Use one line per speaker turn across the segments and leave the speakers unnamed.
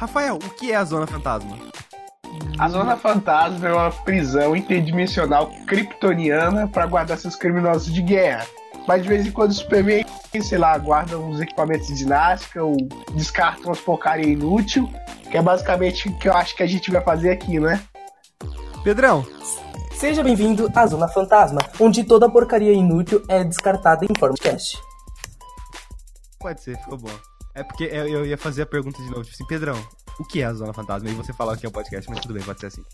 Rafael, o que é a Zona Fantasma?
A Zona Fantasma é uma prisão interdimensional kryptoniana para guardar seus criminosos de guerra. Mas de vez em quando o Superman, sei lá, guarda uns equipamentos de ginástica ou descarta umas porcaria inútil, que é basicamente o que eu acho que a gente vai fazer aqui, né?
Pedrão,
Seja bem-vindo à Zona Fantasma, onde toda porcaria inútil é descartada em forma de cast.
pode ser, ficou bom. É porque eu, ia fazer a pergunta de novo, tipo assim, Pedrão, o que é a Zona Fantasma? E você falar que é o podcast, mas tudo bem, pode ser assim.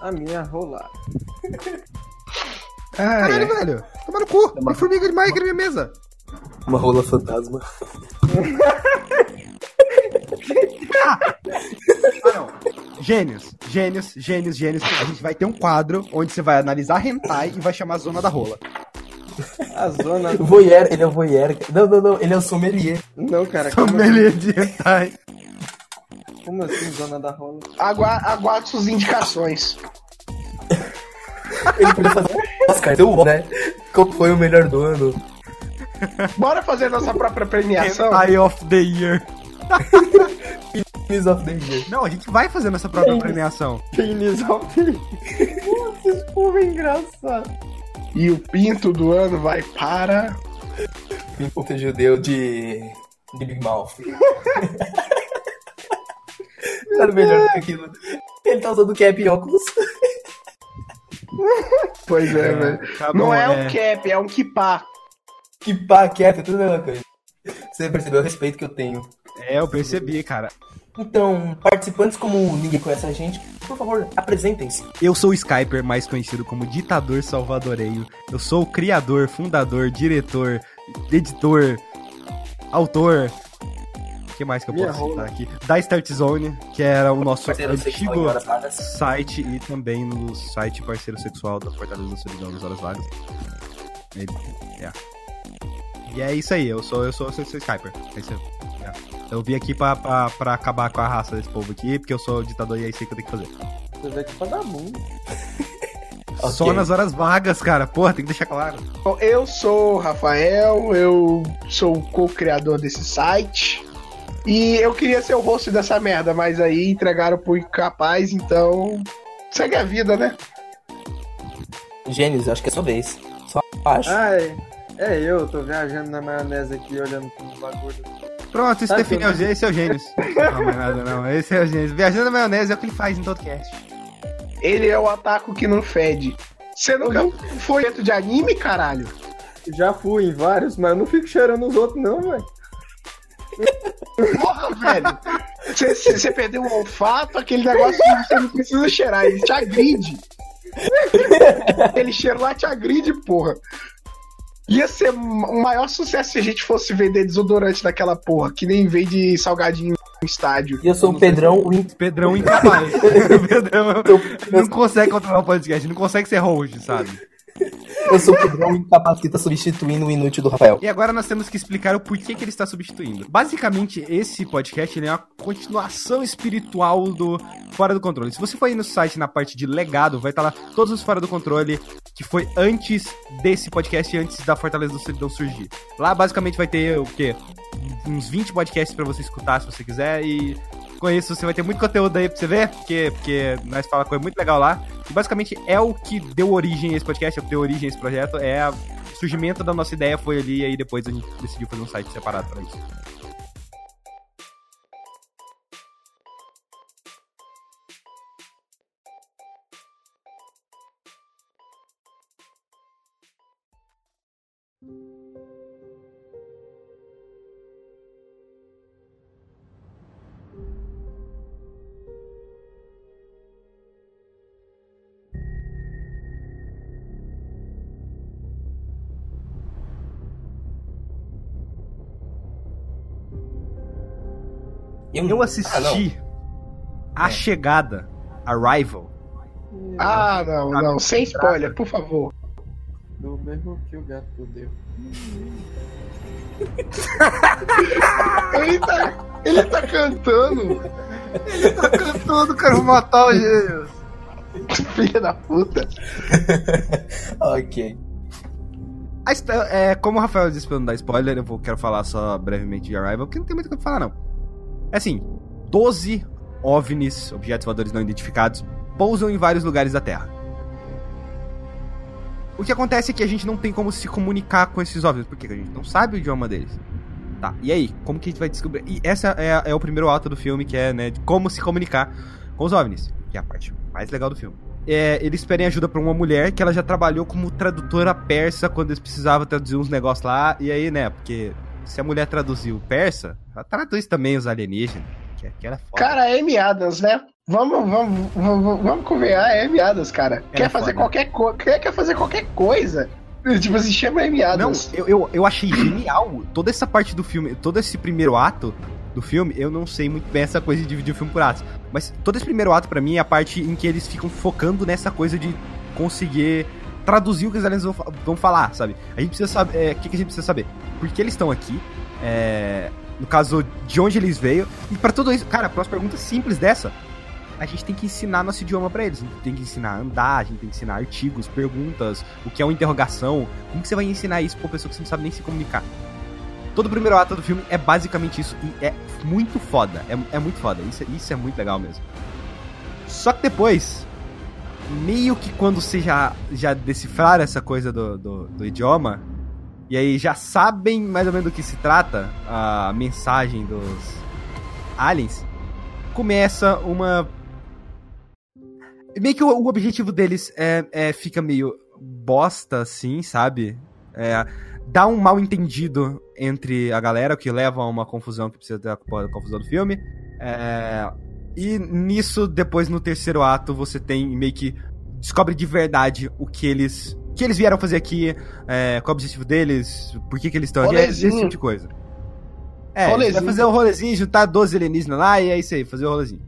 A minha rolar.
Ah,
Caralho,
é.
velho, toma no cu, tem formiga demais aqui na minha mesa.
Uma rola fantasma.
Ah, não. Gênios, gênios, gênios, gênios. A gente vai ter um quadro onde você vai analisar hentai e vai chamar Zona da Rola.
A zona.
Voyeur, ele é o voyeur. Não, não, não, ele é o sommelier.
Não, cara, como,
Sommelier de hentai.
como assim, zona da rola?
Agua- Aguarde suas indicações.
Ele podia fazer um Oscar, deu, né? Qual foi o melhor do ano?
Bora fazer nossa própria premiação?
Hentai of the Year.
Miss of the Year.
Não, a gente vai fazer nossa própria premiação.
Penis of the Nossa, esse povo é engraçado.
E o pinto do ano vai para.
Pinto judeu de. de Big Mouth. Nada melhor do que aquilo. Ele tá usando cap e óculos.
Pois é, velho.
tá
Não
bom,
é,
é.
um cap, é um kipá.
Que pá, cap, é tudo a mesma coisa. Você percebeu o respeito que eu tenho.
É, eu percebi, cara.
Então, participantes como ninguém conhece a gente, por favor, apresentem-se.
Eu sou o Skyper, mais conhecido como Ditador Salvadoreio. Eu sou o criador, fundador, diretor, editor, autor. O que mais que eu
Minha
posso
rola.
citar aqui? Da Start Zone, que era o nosso
Parceiro
antigo site e também no site parceiro sexual da Fortaleza da Solidão nas Horas Vagas. É. E é isso aí, eu sou eu sou, eu sou, eu sou Skyper. É isso aí. Eu vim aqui pra, pra, pra acabar com a raça desse povo aqui, porque eu sou o ditador e é isso que eu tenho que fazer.
Você veio aqui pra dar mundo.
Só
Ok.
nas horas vagas, cara. Porra, tem que deixar claro.
Bom, Eu sou o Rafael, eu sou o co-criador desse site. E eu queria ser o host dessa merda, mas aí entregaram pro incapaz, então. Segue a vida, né?
Gênios, acho que é sua vez. Só acho.
Ah, é. É eu, tô viajando na maionese aqui, olhando pro bagulho.
Pronto, esse
Tá
define
tudo.
esse é o Gênios. Não, mais nada, não. Esse é o Gênios. Viajando na maionese é o que ele faz em todo cast.
Ele é o ataco que não fede. Você nunca foi dentro de anime, caralho?
Já fui em vários, mas eu não fico cheirando os outros, não, velho.
Porra, velho. Você perdeu o olfato, aquele negócio que você não precisa cheirar, ele te agride. Aquele cheiro lá te agride, porra. Ia ser o maior sucesso se a gente fosse vender desodorante daquela porra, que nem vende salgadinho no estádio.
E eu sou o Pedrão, o in-
Pedrão incapaz. Pedrão não consegue controlar o podcast, não consegue ser host, sabe?
Eu sou o Pedrão tá substituindo o inútil do Rafael.
E agora nós temos que explicar o porquê que ele está substituindo. Basicamente, esse podcast é uma continuação espiritual do Fora do Controle. Se você for aí no site na parte de legado, vai estar lá todos os Fora do Controle que foi antes desse podcast antes da Fortaleza do Solidão surgir. Lá basicamente vai ter o quê? Uns 20 podcasts pra você escutar se você quiser e com isso você vai ter muito conteúdo aí pra você ver, porque, porque nós falamos coisa muito legal lá. E basicamente é o que deu origem a esse podcast, é o que deu origem a esse projeto, é o surgimento da nossa ideia foi ali e aí depois a gente decidiu fazer um site separado pra isso. Eu assisti A Chegada, Arrival.
Ah, não, não, sem spoiler, por favor.
Do mesmo que o gato deu.
Ele tá, ele tá cantando.
Todo cara, vou matar o gênio.
Filha da puta.
ok.
A É, como o Rafael disse pra não dar spoiler, eu vou, quero falar só brevemente de Arrival, porque não tem muito o que falar, não. É assim, 12 OVNIs, objetos voadores não identificados, pousam em vários lugares da Terra. O que acontece é que a gente não tem como se comunicar com esses OVNIs, porque a gente não sabe o idioma deles. Tá, e aí? Como que a gente vai descobrir? E essa é, é o primeiro ato do filme, que é, né, de como se comunicar com os OVNIs, que é a parte mais legal do filme. É, eles pedem ajuda pra uma mulher que ela já trabalhou como tradutora persa quando eles precisavam traduzir uns negócios lá, e aí, né, porque se a mulher traduziu persa, ela traduz também os alienígenas, que, que era foda.
Cara, é Amy Adams, né? Vamos, vamos, vamos, vamos convenhar, é Amy Adams, cara. Quer fazer
foda.
qualquer coisa, quer, quer fazer qualquer coisa. Tipo assim, chama Amy
Não,
Adams.
eu, eu, eu achei genial toda essa parte do filme, todo esse primeiro ato do filme, eu não sei muito bem essa coisa de dividir o filme por atos, mas todo esse primeiro ato pra mim é a parte em que eles ficam focando nessa coisa de conseguir traduzir o que os aliens vão, vão falar, sabe? A gente precisa saber, é, o que, que a gente precisa saber? Por que eles estão aqui? É, no caso, de onde eles veio? E pra tudo isso, cara, pra umas perguntas simples dessa, a gente tem que ensinar nosso idioma pra eles. A gente tem que ensinar a andar, a gente tem que ensinar artigos, perguntas, o que é uma interrogação. Como que você vai ensinar isso pra uma pessoa que você não sabe nem se comunicar? Todo o primeiro ato do filme é basicamente isso e é muito foda. É, é muito foda. Isso, é- isso é muito legal mesmo. Só que depois, meio que quando você já, já decifrar essa coisa do, do, do idioma, e aí já sabem mais ou menos do que se trata a mensagem dos aliens, começa uma. Meio que o, o objetivo deles é, é fica meio bosta, assim, sabe? É, dá um mal entendido entre a galera, que leva a uma confusão que precisa ter a confusão do filme. É, e nisso, depois no terceiro ato, você tem meio que descobre de verdade o que eles. O que eles vieram fazer aqui, é, qual é o objetivo deles, por que, que eles estão aqui, esse tipo de coisa. É,
Rolezinho.
vai fazer o rolezinho, juntar 12 alienígenas lá e é isso aí, fazer o rolezinho.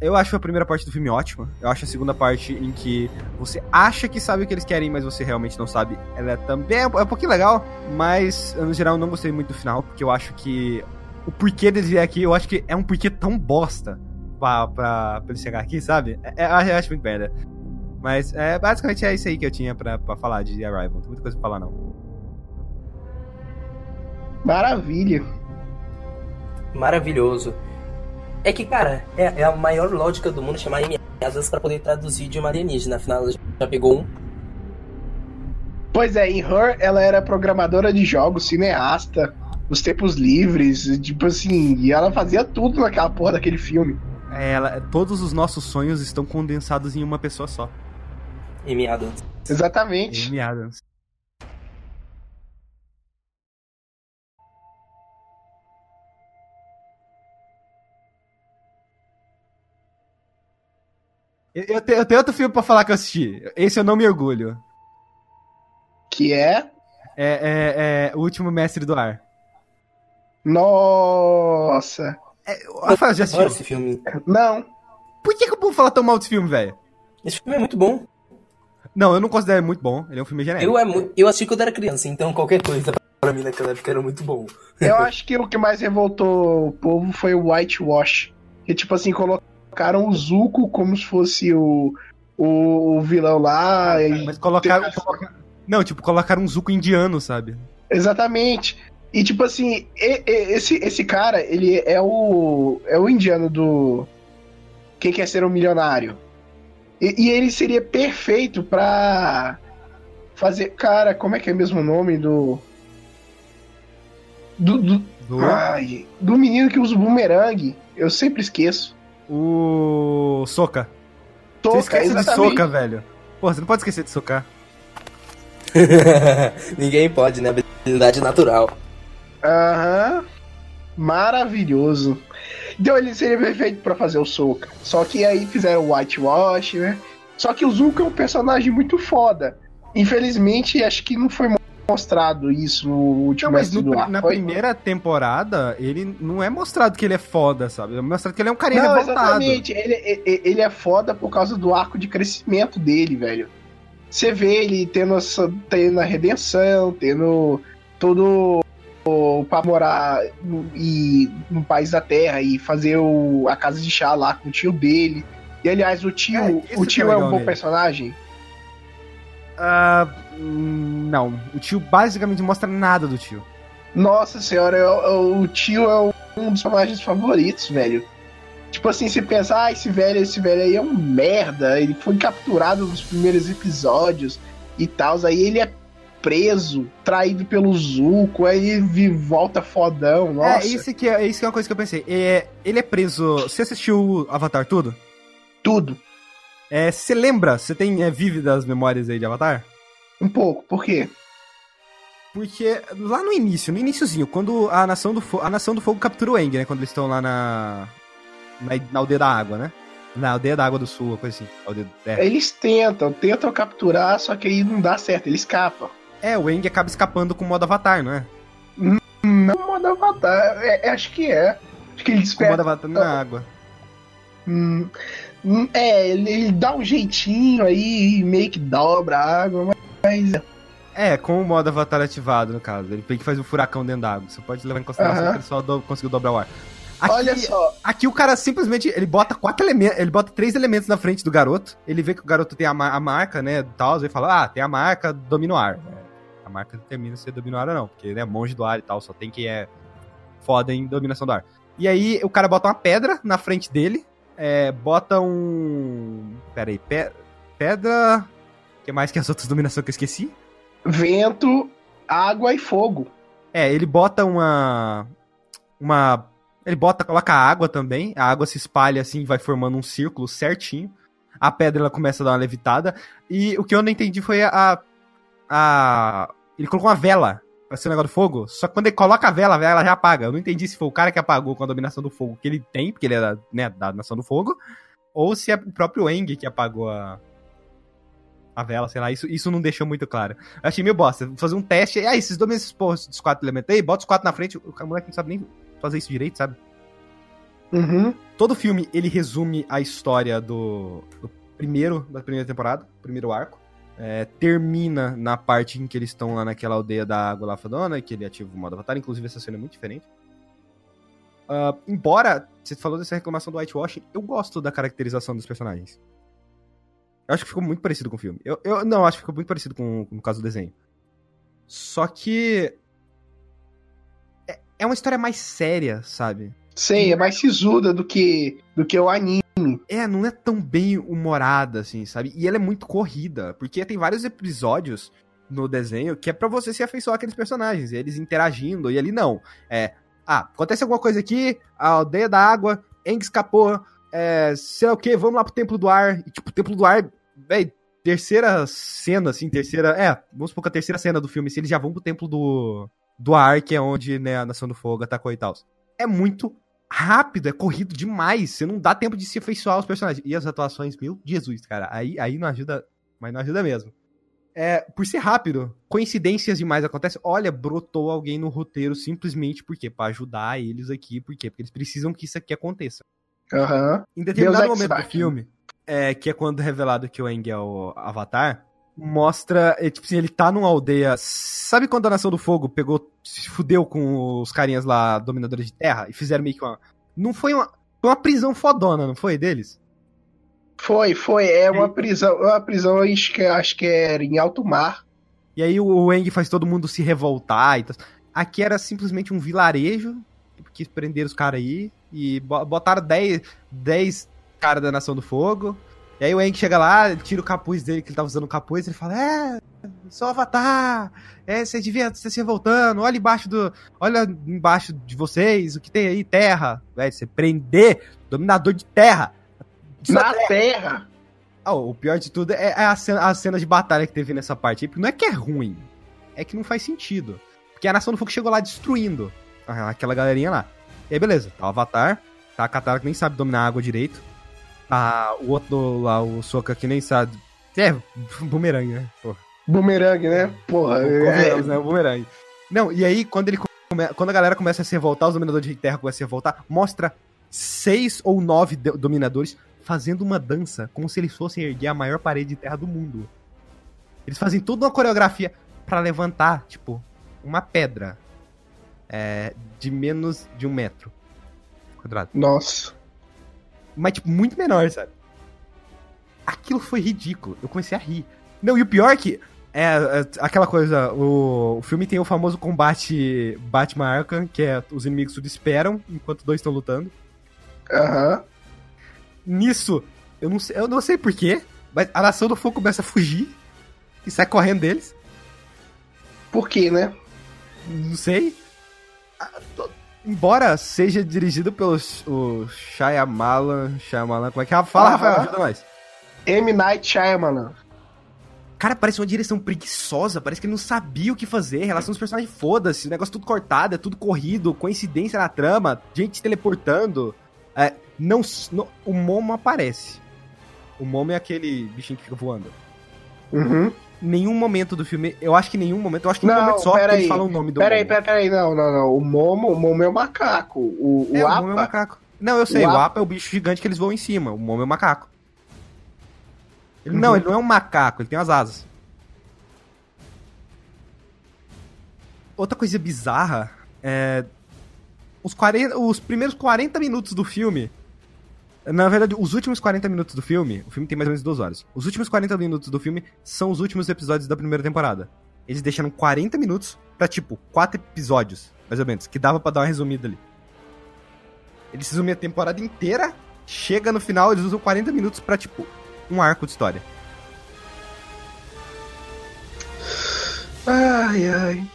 Eu acho a primeira parte do filme ótima. Eu acho a segunda parte em que você acha que sabe o que eles querem, mas você realmente não sabe. Ela é também é um pouquinho legal, mas eu, no geral não gostei muito do final, porque eu acho que o porquê deles virem aqui, eu acho que é um porquê tão bosta pra, pra, pra eles chegar aqui, sabe? É, é, eu acho muito merda. Mas é, basicamente é isso aí que eu tinha pra, pra falar de Arrival. Não tem muita coisa pra falar, não.
Maravilha.
Maravilhoso. É que, cara, é, é a maior lógica do mundo chamar Amy Adams pra poder traduzir de uma alienígena. Afinal, ela já pegou um.
Pois é, em Her, ela era programadora de jogos, cineasta, nos tempos livres, tipo assim, e ela fazia tudo naquela porra daquele filme.
É, ela, todos os nossos sonhos estão condensados em uma pessoa só.
Amy Adams.
Exatamente.
Amy Adams. Eu, eu tenho, eu tenho outro filme pra falar que eu assisti. Esse eu não me orgulho.
Que é.
É, é, é O Último Mestre do Ar.
Nossa.
É, Rafael, já assistiu?
esse filme.
Não.
Por que, que o povo fala tão mal desse filme, velho?
Esse filme é muito bom.
Não, eu não considero ele muito bom. Ele é um filme genérico.
Eu, é, mu- eu assisti quando era criança, então qualquer coisa pra mim naquela época era muito bom.
Eu acho que o que mais revoltou o povo foi o whitewash. Que, tipo assim, colocaram o Zuko como se fosse o, o, o vilão lá. e-
Mas colocaram. coloca- Não, tipo, colocaram um Zuko indiano, sabe?
Exatamente. E, tipo assim, esse, esse cara, ele é o. É o indiano do. Quem quer ser um milionário? E, e ele seria perfeito pra fazer. Cara, como é que é mesmo o nome do. Do, do,
Do...
ai, do menino que usa o bumerangue. Eu sempre esqueço.
O. Soca. Você
Toca,
esquece de
exatamente.
Soca, velho. Pô, você não pode esquecer de socar.
Ninguém pode, né? Habilidade natural.
Aham. Maravilhoso. Então ele seria perfeito pra fazer o Soca. Só que aí fizeram o Whitewash, né? Só que o Zuko é um personagem muito foda. Infelizmente, acho que não foi mostrado isso no último
Não, mas no-
Ar.
na
Foi?
primeira temporada, ele não é mostrado que ele é foda, sabe? É mostrado que ele é um carinha
Não,
revoltado.
exatamente. Ele, ele- ele é foda por causa do arco de crescimento dele, velho. Você vê ele tendo, essa, tendo a redenção, tendo todo o pra morar no, e, no país da terra e fazer o, a casa de chá lá com o tio dele. E aliás, o tio,
É,
o
que
tio
é
é, um bom
nele.
personagem.
Hum, não. O tio basicamente não mostra nada do tio.
Nossa senhora, eu- eu- o tio é um dos personagens favoritos, velho. Tipo assim, você pensa, ah, esse velho, esse velho aí é um merda, ele foi capturado nos primeiros episódios e tal, aí ele é preso, traído pelo Zuko, aí ele volta fodão, nossa.
É, isso que é, isso que é uma coisa que eu pensei. É, ele é preso. Você assistiu Avatar tudo?
Tudo.
É, você lembra? Você tem é, vívidas memórias aí de Avatar?
Um pouco, por quê?
Porque lá no início, no iníciozinho, quando a Nação do Fogo, a Nação do Fogo captura o Eng, né? Quando eles estão lá na, na, na aldeia da água, né? Na aldeia da água do sul, coisa assim. Aldeia, é.
Eles tentam, tentam capturar, só que aí não dá certo, ele escapa.
É, o Eng acaba escapando com o modo Avatar, não é?
Não, modo Avatar, é, é, acho que é. Acho que ele
Com o modo Avatar na água.
Hum, hum, é, ele, ele dá um jeitinho aí, meio que dobra a água, mas.
É, com o modo Avatar ativado, no caso. Ele tem que fazer um furacão dentro da água. Você pode levar em consideração que ele só do- conseguiu dobrar o ar. Aqui,
olha só,
Aqui o cara simplesmente, ele bota quatro elementos, ele bota três elementos na frente do garoto, ele vê que o garoto tem a, ma- a marca, né, tal, ele fala, ah, tem a marca, domina o ar. A marca não termina se domina o ar ou não, porque ele é monge do ar e tal, só tem que é foda em dominação do ar. E aí o cara bota uma pedra na frente dele, é, bota um... Pera aí, pe- pedra... O que mais que as outras dominações que eu esqueci?
vento, água e fogo.
É, ele bota uma. Uma. Ele bota, coloca água também. A água se espalha assim, vai formando um círculo certinho. A pedra ela começa a dar uma levitada. E o que eu não entendi foi a. a ele colocou uma vela pra ser o negócio do fogo. Só que quando ele coloca a vela, a vela já apaga. Eu não entendi se foi o cara que apagou com a dominação do fogo que ele tem, porque ele é da, né, da nação do fogo. Ou se é o próprio Eng que apagou a. A vela, sei lá, isso, isso não deixou muito claro. Eu achei meio bosta. Vou fazer um teste. Ah, esses dominam esses porra, dos quatro elementos aí, bota os quatro na frente. O moleque não sabe nem fazer isso direito, sabe?
Uhum.
Todo filme, ele resume a história do, do primeiro, da primeira temporada, primeiro arco. É, termina na parte em que eles estão lá naquela aldeia da água lá que ele ativa o modo avatar. Inclusive, essa cena é muito diferente. Ah, embora, você falou dessa reclamação do whitewashing, eu gosto da caracterização dos personagens. Eu acho que ficou muito parecido com o filme. Eu, eu não, acho que ficou muito parecido com, com o caso do desenho. Só que. É, é uma história mais séria, sabe?
Sei, é mais sisuda do que, do que o anime.
É, não é tão bem humorada, assim, sabe? E ela é muito corrida, porque tem vários episódios no desenho que é pra você se afeiçoar aqueles personagens, eles interagindo, e ali não. É, ah, acontece alguma coisa aqui, a aldeia da água, Eng escapou, é, sei lá o que, vamos lá pro Templo do Ar, e tipo, o Templo do Ar, véi, terceira cena, assim, terceira, é, vamos supor que a terceira cena do filme, se eles já vão pro Templo do, do Ar, que é onde, né, a Nação do Fogo atacou e tal. É muito rápido, é corrido demais. Você não dá tempo de se afeiçoar aos personagens. E as atuações, meu Jesus, cara. Aí, aí não ajuda, mas não ajuda mesmo. É, por ser rápido, coincidências demais acontecem. Olha, brotou alguém no roteiro simplesmente porque para ajudar eles aqui, por quê? Porque eles precisam que isso aqui aconteça.
Aham.
Em determinado
Deus Ex
momento do filme, é, que é quando revelado que o Aang é o Avatar, mostra, é, tipo assim, ele tá numa aldeia. Sabe quando a Nação do Fogo pegou, se fudeu com os carinhas lá, dominadores de terra, e fizeram meio que uma. Não foi uma. Foi uma prisão fodona, não foi deles?
Foi, foi. É uma prisão. É uma prisão, acho que, acho que era em alto mar.
E aí o, Aang faz todo mundo se revoltar e tal. Aqui era simplesmente um vilarejo, que prenderam os caras aí, e bo- botaram 10, 10 caras da Nação do Fogo. E aí o Aang chega lá, tira o capuz dele, que ele tava usando o capuz, ele fala, é, sou Avatar, é, você devia estar se revoltando, olha embaixo do, olha embaixo de vocês, o que tem aí, terra. Velho, você prender dominador de terra.
Na terra.
Ah, o pior de tudo é a cena, a cena de batalha que teve nessa parte aí, porque não é que é ruim, é que não faz sentido. Porque a Nação do Fogo chegou lá destruindo aquela galerinha lá. E aí, beleza, tá o Avatar, tá a Katara que nem sabe dominar a água direito, tá o outro lá, o Soka que nem sabe... É, bumerangue, né? Pô,
Bumerangue, né? Porra. é-
né? Bumerangue. Não, e aí, quando, ele come- quando a galera começa a se revoltar, os dominadores de terra começam a se revoltar, mostra seis ou nove dominadores fazendo uma dança como se eles fossem erguer a maior parede de terra do mundo. Eles fazem toda uma coreografia pra levantar, tipo, uma pedra é, de menos de um metro quadrado.
Nossa.
Mas, tipo, muito menor, sabe? Aquilo foi ridículo. Eu comecei a rir. Não, e o pior é que. É, é aquela coisa, o, o filme tem o famoso combate Batman Arkham, que é os inimigos tudo esperam enquanto dois estão lutando.
Aham.
nisso, eu não sei, eu não sei porquê, mas a nação do fogo começa a fugir e sai correndo deles.
Por quê, né?
Não sei. Embora seja dirigido pelo o Shyamalan, Shyamalan, como é que é? Fala. Rafael, ajuda nós.
M. Night Shyamalan.
Cara, parece uma direção preguiçosa, parece que ele não sabia o que fazer, relação dos personagens, foda-se, o negócio tudo cortado, é tudo corrido, coincidência na trama, gente se teleportando. É, não, não- o Momo aparece. O Momo é aquele bichinho que fica voando.
Uhum.
Nenhum momento do filme, eu acho que nenhum momento, eu acho que
Não,
momento só que
pera
eles
aí.
falam o nome do
Peraí,
Momo.
peraí, peraí, não, não, não. O Momo, o Momo é o macaco. O, o
É, o
Apa.
Momo é o macaco. Não, eu sei,
O
o
Apa-
Apa é o bicho gigante que eles voam em cima, o Momo é o macaco. Ele-
Uhum.
Não, ele não é um macaco, ele tem as asas. Outra coisa bizarra é. Os, 40, os primeiros 40 minutos do filme. Na verdade, os últimos 40 minutos do filme. O filme tem mais ou menos duas horas. Os últimos 40 minutos do filme são os últimos episódios da primeira temporada. Eles deixaram 40 minutos pra, tipo, quatro episódios, mais ou menos, que dava pra dar uma resumida ali. Eles resumem a temporada inteira, chega no final, eles usam 40 minutos pra, tipo, um arco de história.
Ai, ai.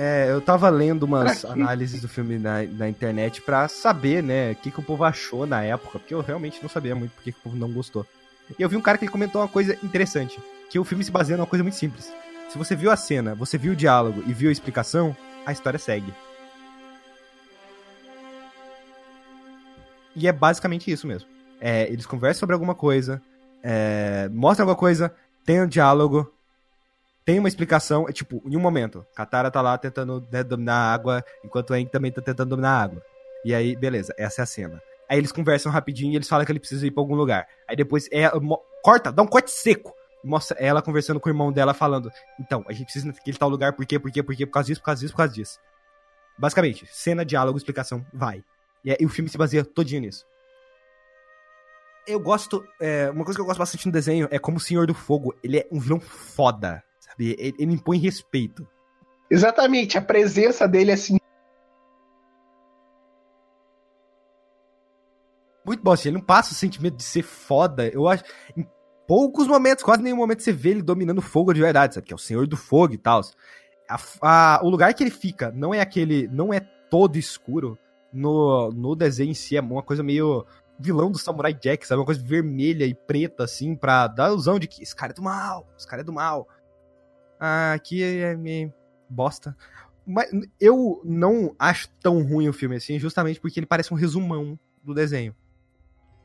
É, eu tava lendo umas análises do filme na, na internet pra saber, né, o que, que o povo achou na época, porque eu realmente não sabia muito porque que o povo não gostou. E eu vi um cara que ele comentou uma coisa interessante, que o filme se baseia numa coisa muito simples. Se você viu a cena, você viu o diálogo e viu a explicação, a história segue. E é basicamente isso mesmo. É, eles conversam sobre alguma coisa, é, mostram alguma coisa, tem um diálogo, tem uma explicação, é tipo, em um momento, Katara tá lá tentando né, dominar a água, enquanto Aang também tá tentando dominar a água. E aí, beleza, essa é a cena. Aí eles conversam rapidinho e eles falam que ele precisa ir pra algum lugar. Aí depois é, corta, dá um corte seco. Mostra ela conversando com o irmão dela, falando: Então, a gente precisa naquele tal lugar, por quê, por quê, por quê, por causa disso, por causa disso, por causa disso. Basicamente, cena, diálogo, explicação, vai. E, é- e o filme se baseia todinho nisso. Eu gosto. é, uma coisa que eu gosto bastante no desenho é como o Senhor do Fogo, ele é um vilão foda. Ele, impõe respeito.
Exatamente, a presença dele, assim,
Muito bom, assim, ele não passa o sentimento de ser foda. Eu acho. Em poucos momentos, quase nenhum momento você vê ele dominando fogo de verdade, sabe? Que é o Senhor do Fogo e tal. O lugar que ele fica não é aquele. não é todo escuro. No, no desenho em si é uma coisa meio vilão do Samurai Jack, sabe? Uma coisa vermelha e preta, assim, pra dar a ilusão de que esse cara é do mal, esse cara é do mal. Ah, aqui é meio bosta. Mas eu não acho tão ruim o filme assim, justamente porque ele parece um resumão do desenho.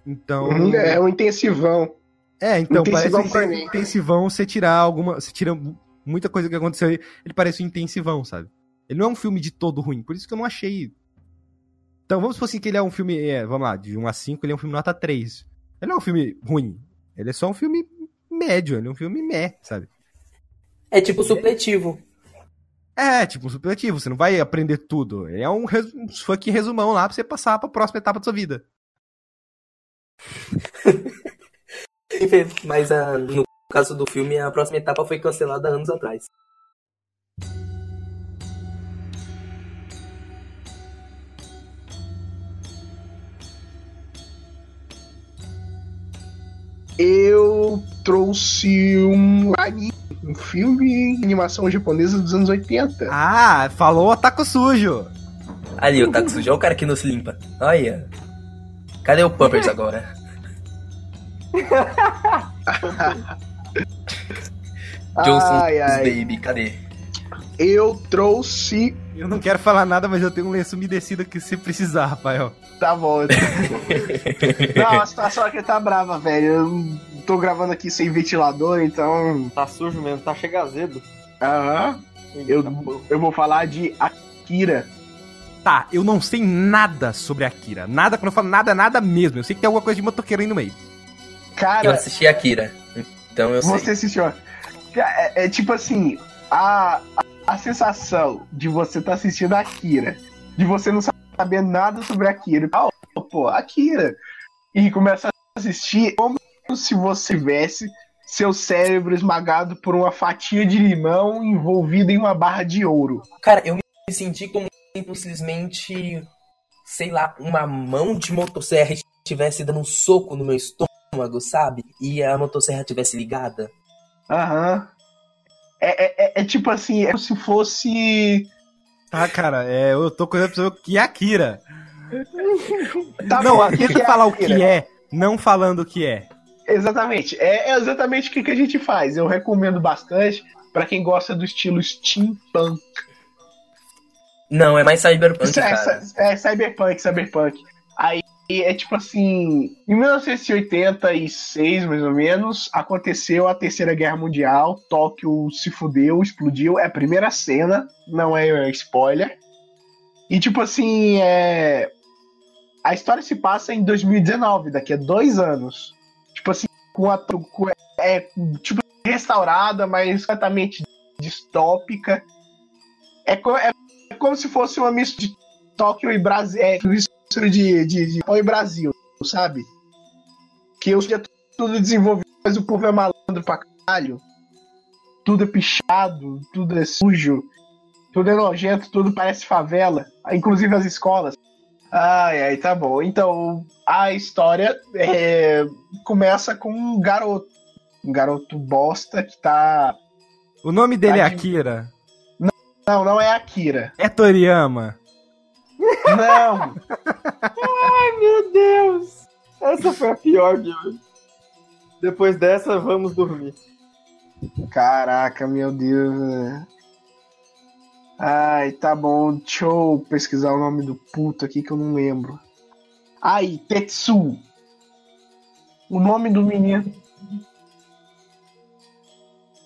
Então.
É um intensivão.
É, então
Intensivão
parece um intensivão você tirar alguma. Você tira mu- muita coisa que aconteceu aí. Ele parece um intensivão, sabe? Ele não é um filme de todo ruim, por isso que eu não achei. Então vamos supor assim que ele é um filme. É, vamos lá, de 1 a 5, ele é um filme nota 3. Ele não é um filme ruim. Ele é só um filme médio, ele é um filme meh, sabe?
É tipo supletivo.
É, tipo um superlativo, você não vai aprender tudo. Ele é um, res... um fucking resumão lá pra você passar pra próxima etapa da sua vida.
Mas ah, no caso do filme, a próxima etapa foi cancelada anos atrás.
Eu trouxe um anime, um filme de animação japonesa dos anos 80.
Ah, falou Otaku Sujo!
Ali, o Taco Sujo, olha o cara que nos limpa. Olha. Cadê o Puppers agora? Johnson
ai, ai.
Baby, cadê?
Eu trouxe.
Eu não quero falar nada, mas eu tenho um lenço umedecido que se precisar, Rafael.
Tá bom. Não, a situação aqui tá brava, velho. Eu não tô gravando aqui sem ventilador, então.
Tá sujo mesmo, tá cheio azedo.
Aham. Eu, eu vou falar de Akira.
Tá, eu não sei nada sobre Akira. Nada, quando eu falo nada, nada mesmo. Eu sei que tem alguma coisa de motoqueiro aí no meio.
Eu
Cara,
assisti Akira. Então eu sei.
você assistiu. É, é tipo assim, a, a, a sensação de você tá assistindo Akira, de você não saber nada sobre Akira. Ah, pô, Akira. E começa a assistir como se você tivesse seu cérebro esmagado por uma fatia de limão envolvida em uma barra de ouro.
Cara, eu me senti como simplesmente, sei lá, uma mão de motosserra tivesse dando um soco no meu estômago, sabe? E a motosserra tivesse ligada.
Aham. É, é, é, é tipo assim, é como se fosse.
Tá, cara, é, eu tô correndo pra saber o que é Akira.
Tá
não,
bom,
tem que
é
falar o que é, não falando o que é.
Exatamente. É, é exatamente o que, que a gente faz. Eu recomendo bastante pra quem gosta do estilo steampunk.
Não, é mais cyberpunk,
é,
cara.
é cyberpunk, cyberpunk. Aí é tipo assim, em 1986, mais ou menos, aconteceu a Terceira Guerra Mundial, Tóquio se fudeu, explodiu, é a primeira cena, não é spoiler. E tipo assim, é... a história se passa em 2019, daqui a dois anos. Tipo assim, com a com, é tipo restaurada, mas completamente distópica. É, co- é como se fosse uma mistura de Tóquio e Brasil. É, de, de, de e Brasil, sabe? Que hoje é tudo desenvolvido, mas o povo é malandro pra caralho. Tudo é pichado, tudo é sujo, tudo é nojento, tudo parece favela, inclusive as escolas. Ai, ai, tá bom. Então, a história é, começa com um garoto. Um garoto bosta que tá.
O nome dele é
Tadinho.
Akira.
Não, não é Akira.
É Toriyama.
Não!
Ai, meu Deus! Essa foi a pior de hoje. Depois dessa, vamos dormir.
Caraca, meu Deus. né? Ai, tá bom. Deixa eu pesquisar o nome do puto aqui que eu não lembro. Aí, Tetsu. O nome do menino.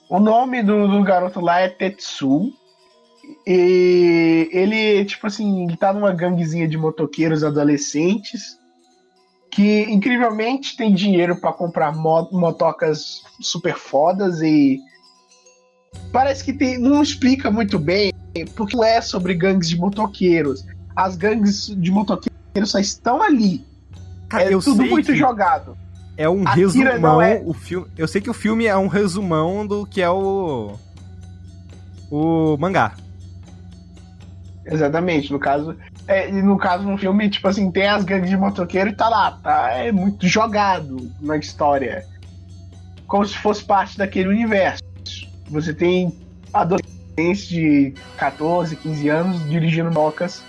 O nome do, do garoto lá é Tetsu. E ele, tipo assim, ele tá numa ganguezinha de motoqueiros adolescentes que incrivelmente tem dinheiro pra comprar mo- motocas super fodas e parece que tem, não explica muito bem porque é sobre gangues de motoqueiros. As gangues de motoqueiros só estão ali.
Cara,
é tudo muito jogado.
é um
Akira
resumão.
é-
O filme, eu sei que o filme é um resumão do que é o o mangá.
Exatamente. No caso, é, e no caso no filme, tipo assim, tem as gangues de motoqueiro e tá lá, tá? É muito jogado na história. Como se fosse parte daquele universo. Você tem adolescentes de 14, 15 anos dirigindo mocas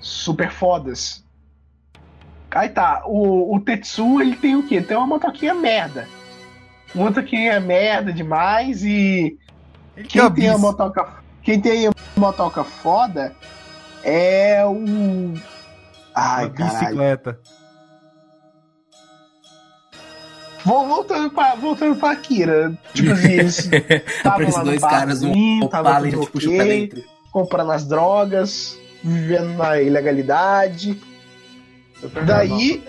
super fodas. Aí tá, o, o Tetsu ele tem o quê? Tem uma motoquinha merda. Uma motoquinha merda demais e
Ele
quem
é
tem a motoca, quem tem a motoca foda é o. Ai,
Uma
caralho.
bicicleta.
Vou voltando pra, voltando pra Akira. Tipo assim, eles estavam
Aparece
lá no
dois caras num
tava
Opala e a
tudo
gente puxa dentro.
comprando as drogas, vivendo na ilegalidade. Daí-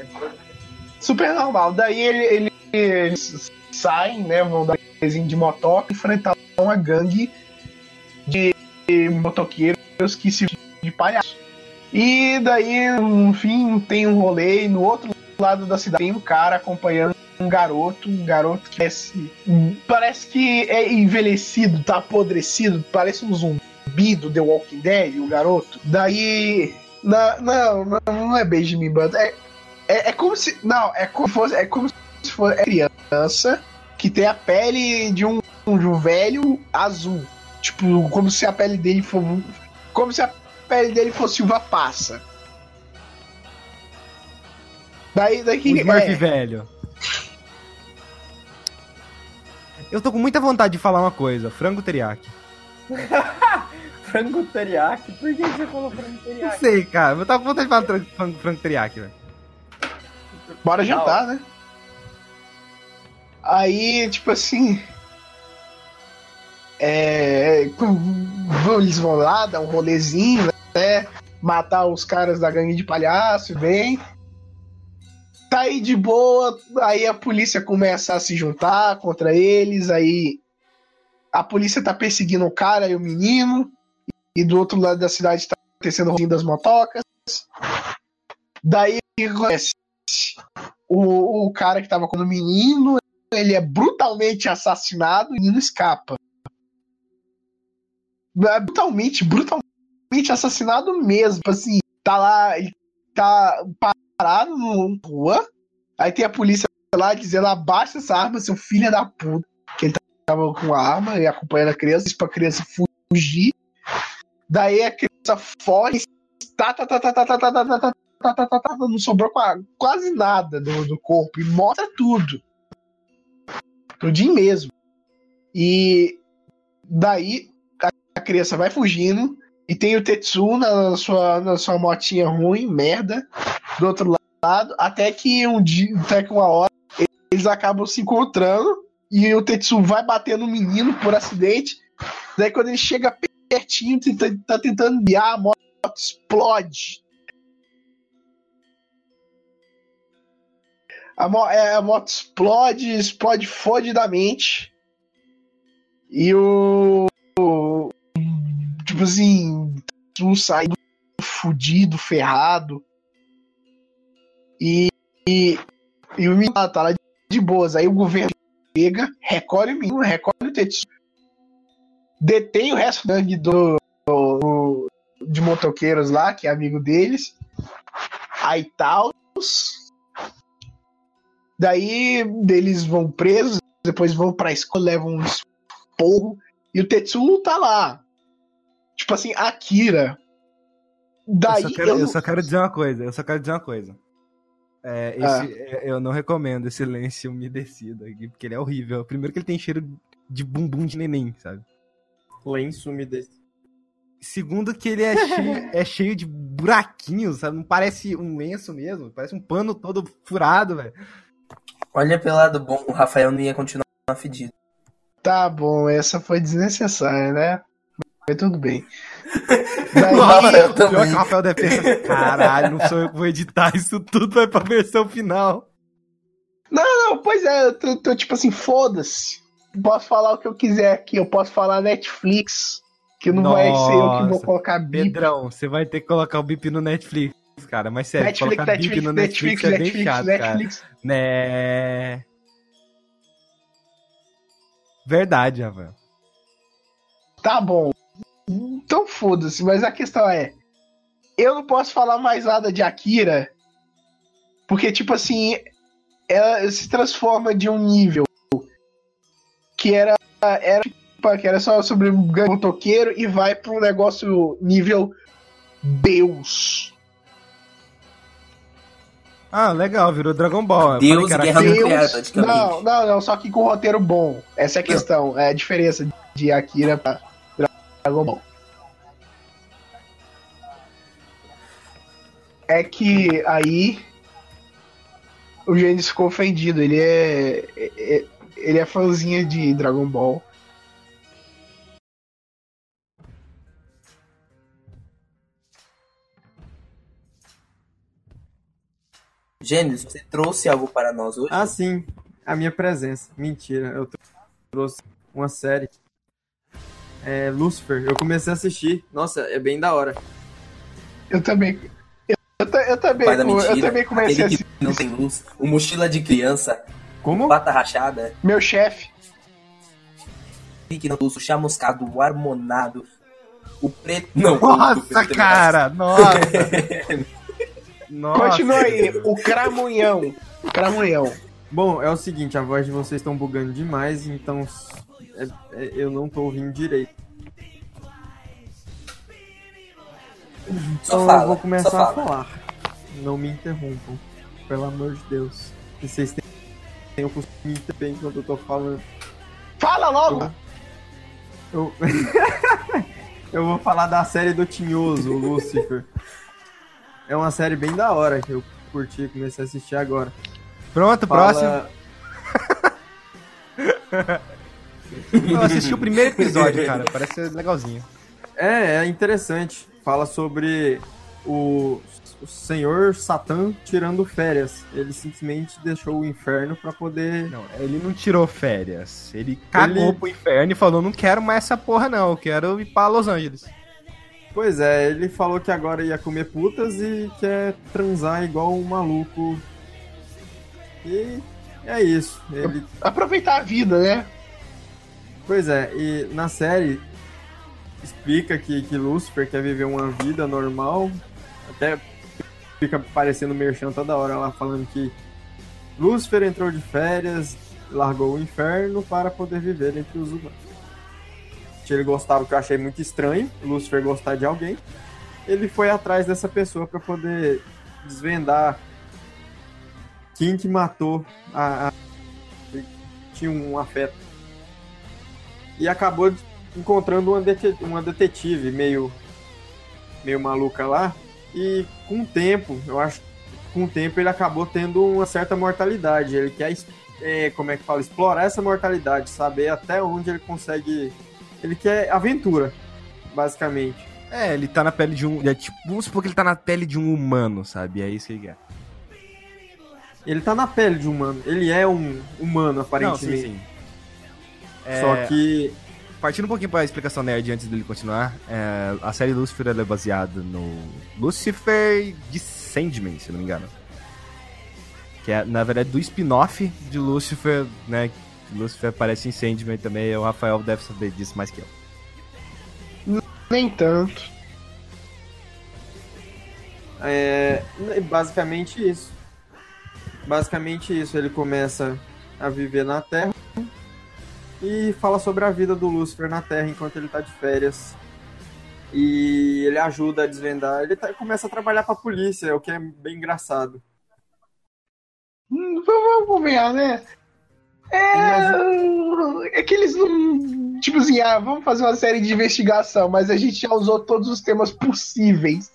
Super normal. Daí ele, ele- eles saem, né? Vão dar um pezinho de motoca e enfrentar uma gangue de motoqueiros que se de palhaço. E daí, no fim, tem um rolê e no outro lado da cidade tem um cara acompanhando um garoto, um garoto que parece, parece que é envelhecido, tá apodrecido, parece um zumbi do The Walking Dead, o garoto. Daí. Não, não, não, é Benjamin Button. É, é, é como se. Não, é como se fosse. É como se fosse criança que tem a pele de um, de um velho azul. Tipo, como se a pele dele fosse. Como se a pele dele fosse uva passa. Daí,
O
daqui.
Smurf
é,
velho. Eu tô com muita vontade de falar uma coisa. Frango teriyaki.
Frango teriyaki? Por que você falou frango
Não
teriyaki?
sei, cara. Eu tava com vontade de falar frango, frango teriyaki, velho.
Bora jantar, né? Aí, tipo assim. É. Eles vão lá, dar um rolezinho, né? Matar os caras da gangue de palhaço, vem. Tá aí de boa, aí a polícia começa a se juntar contra eles, aí a polícia tá perseguindo o cara e o menino, e do outro lado da cidade tá acontecendo o rolinho das motocas. Daí acontece? o, o cara que tava com o menino, ele é brutalmente assassinado e o menino escapa. É Brutalmente, brutalmente assassinado mesmo. Tipo Assim, tá lá, ele tá parado numa rua. Aí tem a polícia lá dizendo: abaixa essa arma, seu filho é da puta. Que ele tava com a arma e acompanhando a criança, isso pra criança fugir. Daí a criança foge, tá, tá, tá, tá, tá, tá, tá, tá, tá, tá, tá, tá, tá, tá, não sobrou qua- quase nada do, do corpo. E mostra tudo. Tudinho mesmo. E daí a, criança vai fugindo. E tem o Tetsu na sua, na sua motinha ruim, merda, do outro lado, até que um dia, até que uma hora, eles acabam se encontrando e o Tetsu vai bater no menino por acidente. Daí quando ele chega pertinho, tenta, tá tentando guiar, a moto explode. A, mo é, a moto explode, explode fodidamente. E o- Tipo assim. Um sai fudido, ferrado. E. E, e o menino tá lá de boas. Aí o governo chega, recolhe o menino, recolhe o Tetsu. Detém o resto da gangue do, do- de motoqueiros lá, que é amigo deles. Aí tal. Daí eles vão presos, depois vão pra escola, levam um esporro. E o Tetsu tá lá. Tipo assim, Akira. Daí
eu, só quero,
eu-
eu só quero dizer uma coisa, eu só quero dizer uma coisa. É,
Ah.
esse- é, eu não recomendo esse lenço umedecido aqui, porque ele é horrível. Primeiro que ele tem cheiro de bumbum de neném, sabe?
Lenço umedecido.
Segundo que ele é cheio, é cheio de buraquinhos, sabe? Não parece um lenço mesmo, parece um pano todo furado, velho.
Olha pelo lado bom, o Rafael não ia continuar fedido.
Tá bom, essa foi desnecessária, né? Mas tudo bem. Daí,
Rafael
Pior que
também.
o Rafael deve pensar, caralho, não sou eu que vou editar isso tudo, vai pra versão final.
não, pois é, eu tô, tô tipo assim, foda-se. Posso falar o que eu quiser aqui, eu posso falar Netflix, que não vai ser eu que vou
Nossa,
colocar bip.
Pedrão, você vai ter que colocar o bip no Netflix, cara. Mas sério,
Netflix,
colocar bip
Netflix,
no Netflix,
Netflix,
é bem
Netflix,
chato,
Netflix.
cara. Né? Verdade, Rafael.
Tá bom. Então foda-se, mas a questão é. Eu não posso falar mais nada de Akira. Porque, tipo assim, ela se transforma de um nível que era, era, tipo, que era só sobre um gangue motoqueiro e vai pra um negócio nível Deus.
Ah, legal, virou Dragon Ball. Eu
Deus
falei, cara,
Guerra
Deus-
Nuclear.
Não, não, não, só que com roteiro bom. Essa é a questão. É a diferença de Akira pra Dragon Ball. É que aí o Gênesis ficou ofendido. Ele é, é- é- ele é fãzinho de Dragon Ball.
Gênesis, você trouxe algo para nós hoje?
Ah, sim. A minha presença. Mentira. Eu trouxe uma série. É Lucifer. Eu comecei a assistir. Nossa, é bem da hora.
Eu também. Eu, eu, ta- eu também,
Pai da
eu
mentira.
também comecei a
Aquele que não tem luz. O mochila de criança.
Como?
Pata rachada.
Meu chefe.
Que não tem luz. O chamuscado. O harmonado. O preto. Não.
Nossa,
preto
cara, nossa. nossa.
Continua aí. O Cramunhão. Cramunhão.
Bom, é o seguinte, a voz de vocês estão bugando demais, então é- é- eu não tô ouvindo direito.
Só
Então
fala,
eu vou começar a
fala.
falar. Não me interrompam, pelo amor de Deus. E vocês têm, têm o costume interromper enquanto eu tô falando.
Fala logo!
Eu... eu vou falar da série do Tinhoso, o Lucifer. É uma série bem da hora que eu curti, comecei a assistir agora.
Pronto,
Fala-
próximo. Eu assisti o primeiro episódio, cara. Parece ser legalzinho.
É, é interessante. Fala sobre o, o senhor Satã tirando férias. Ele simplesmente deixou o inferno pra poder.
Não, ele não tirou férias. Ele cagou
Ele-
pro inferno e falou: não quero mais essa porra, não. Eu quero ir pra Los Angeles.
Pois é, ele falou que agora ia comer putas e quer transar igual um maluco. E é isso. Ele
Aproveitar a vida, né?
Pois é, e na série explica que, que Lúcifer quer viver uma vida normal, até fica parecendo merchan toda hora lá falando que Lúcifer entrou de férias, largou o inferno para poder viver entre os humanos. Ele gostava, que eu achei muito estranho, Lúcifer gostar de alguém. Ele foi atrás dessa pessoa para poder desvendar quem que matou a, a tinha um afeto. E acabou encontrando uma, det uma detetive meio meio maluca lá e com o tempo, eu acho com o tempo ele acabou tendo uma certa mortalidade. Ele quer é, como é que fala, explorar essa mortalidade, saber até onde ele consegue. Ele quer aventura, basicamente.
É, ele tá na pele de um. É, tipo, vamos supor que ele tá na pele de um humano, sabe? É isso que ele quer.
Ele tá na pele de um humano. Ele é um humano, aparentemente. Não, sim, sim. É... Só que.
Partindo um pouquinho pra explicação nerd antes dele continuar, é, a série Lucifer é baseada no Lucifer de Sandman, se não me engano. Que é, na verdade, do spin-off de Lucifer, né? Lucifer aparece em Sandman também, o Rafael deve saber disso mais que eu.
Nem tanto.
É basicamente isso. Basicamente isso, ele começa a viver na Terra e fala sobre a vida do Lucifer na Terra enquanto ele tá de férias. E ele ajuda a desvendar, ele tá, começa a trabalhar pra polícia, o que é bem engraçado.
Hum, vamos convenhar, né? É, é que eles não. Tipo assim, ah, vamos fazer uma série de investigação, mas a gente já usou todos os temas possíveis.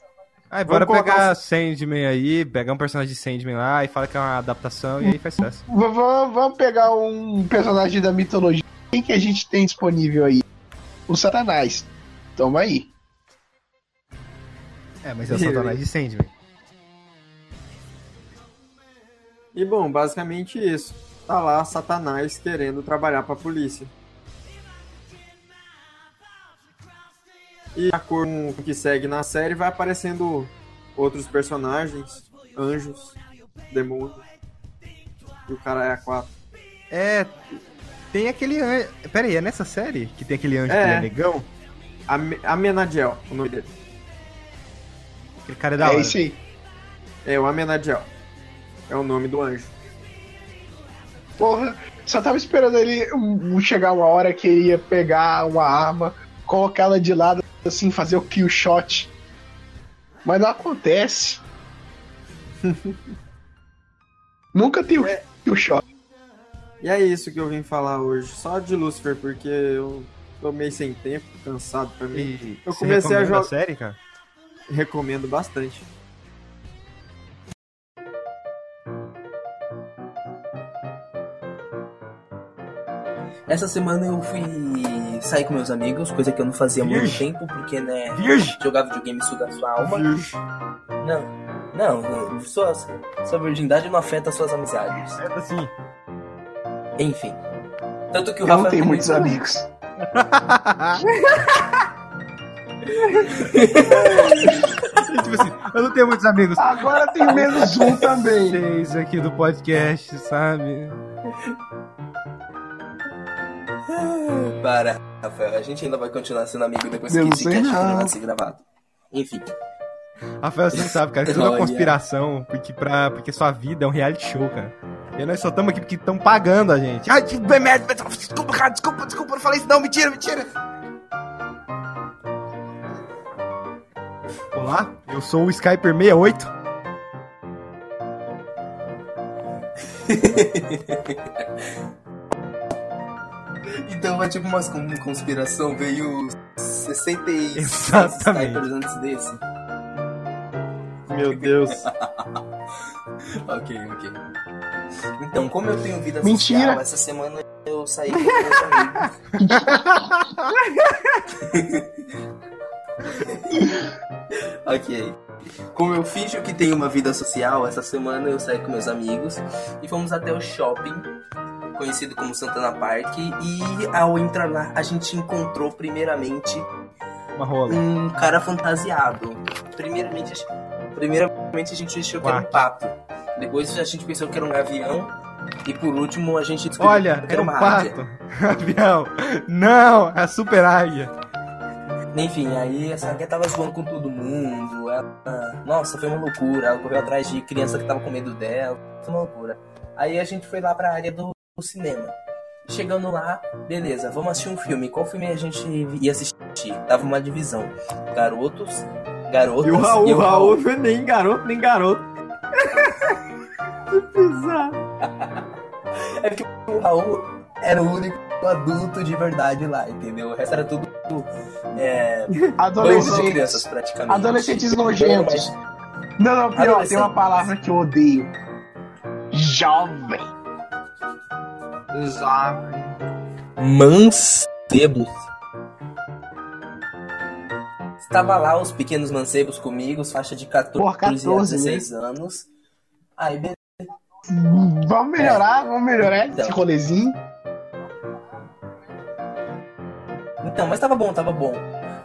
Aí, bora pegar um... Sandman aí, pegar um personagem de Sandman lá e fala que é uma adaptação e aí faz sucesso.
Vamos pegar um personagem da mitologia. Quem que a gente tem disponível aí? O Satanás. Toma aí.
É, mas é o Satanás de Sandman.
E bom, basicamente isso. Tá lá Satanás querendo trabalhar pra polícia. E a cor que segue na série vai aparecendo outros personagens, anjos, demônios. E o cara é a quatro.
É. Tem aquele anjo. Pera aí, é nessa série que tem aquele anjo é. que é negão?
Amenadiel, o nome dele.
Aquele cara é da é hora.
É isso aí.
É o Amenadiel. É o nome do anjo.
Porra, só tava esperando ele chegar uma hora que ele ia pegar uma arma, colocar ela de lado, assim, fazer o kill shot. Mas não acontece. Nunca tem o é. kill shot.
E é isso que eu vim falar hoje. Só de Lucifer, porque eu tô meio sem tempo, cansado pra mim.
E eu comecei a jogar. série, cara?
Recomendo bastante.
Essa semana eu fui sair com meus amigos, coisa que eu não fazia há muito tempo, porque, né,
Virgem.
jogar videogame suga sua alma.
Virgem.
Não, não, sua, sua virgindade não afeta suas amizades.
É assim.
Enfim. Tanto que o
eu Rafa. não tenho muitos amigos.
tipo assim, eu não tenho muitos amigos.
Agora tem menos um também.
Seis aqui do podcast, sabe?
Para, Rafael. A gente ainda vai continuar sendo amigo depois que esse cast de ser gravado. Enfim.
Rafael, você não sabe, cara. Isso é uma conspiração, porque, pra, porque sua vida é um reality show, cara. E nós só estamos aqui porque estão pagando a gente. Ai, merda, desculpa, cara, desculpa, desculpa, não falei isso não, mentira, mentira. Olá, eu sou o Skyper 68.
Então é tipo uma conspiração, veio 66
Exatamente.
antes desse.
Meu Deus.
ok, ok. Então, como eu tenho vida
Mentira.
social, essa semana eu saí com meus amigos. ok. Como eu finjo que tenho uma vida social, essa semana eu saí com meus amigos e fomos até o shopping conhecido como Santana Park, e ao entrar lá a gente encontrou primeiramente um cara fantasiado. Primeiramente, primeiramente a gente achou que era um pato. Depois a gente pensou que era um gavião. E por último a gente
descobriu Olha, que era um pato. Avião. Não, é a super águia.
Enfim, aí essa águia tava zoando com todo mundo. Ela ela. Nossa, foi uma loucura. Ela correu atrás de criança que tava com medo dela. Foi uma loucura. Aí a gente foi lá pra área do, do cinema. Chegando lá, beleza, vamos assistir um filme. Qual filme a gente ia assistir? Tava uma divisão. Garotos, garotas
E o Raul,
e
o Raul foi nem garoto, nem garoto. que bizarro.
É porque o Raul era o único adulto de verdade lá, entendeu? O resto era tudo é, de crianças
Adolescentes.
praticamente.
Adolescentes nojentos. Não, não, pior, tem uma palavra que eu odeio. Jovem. Jovem.
Mancebos. Estava lá os pequenos mancebos comigo, faixa de 14,
Porra, 14,
a 16 anos. Aí, beleza.
Vamos melhorar, vamos melhorar esse
Então.
rolezinho.
Então, mas tava bom, tava bom.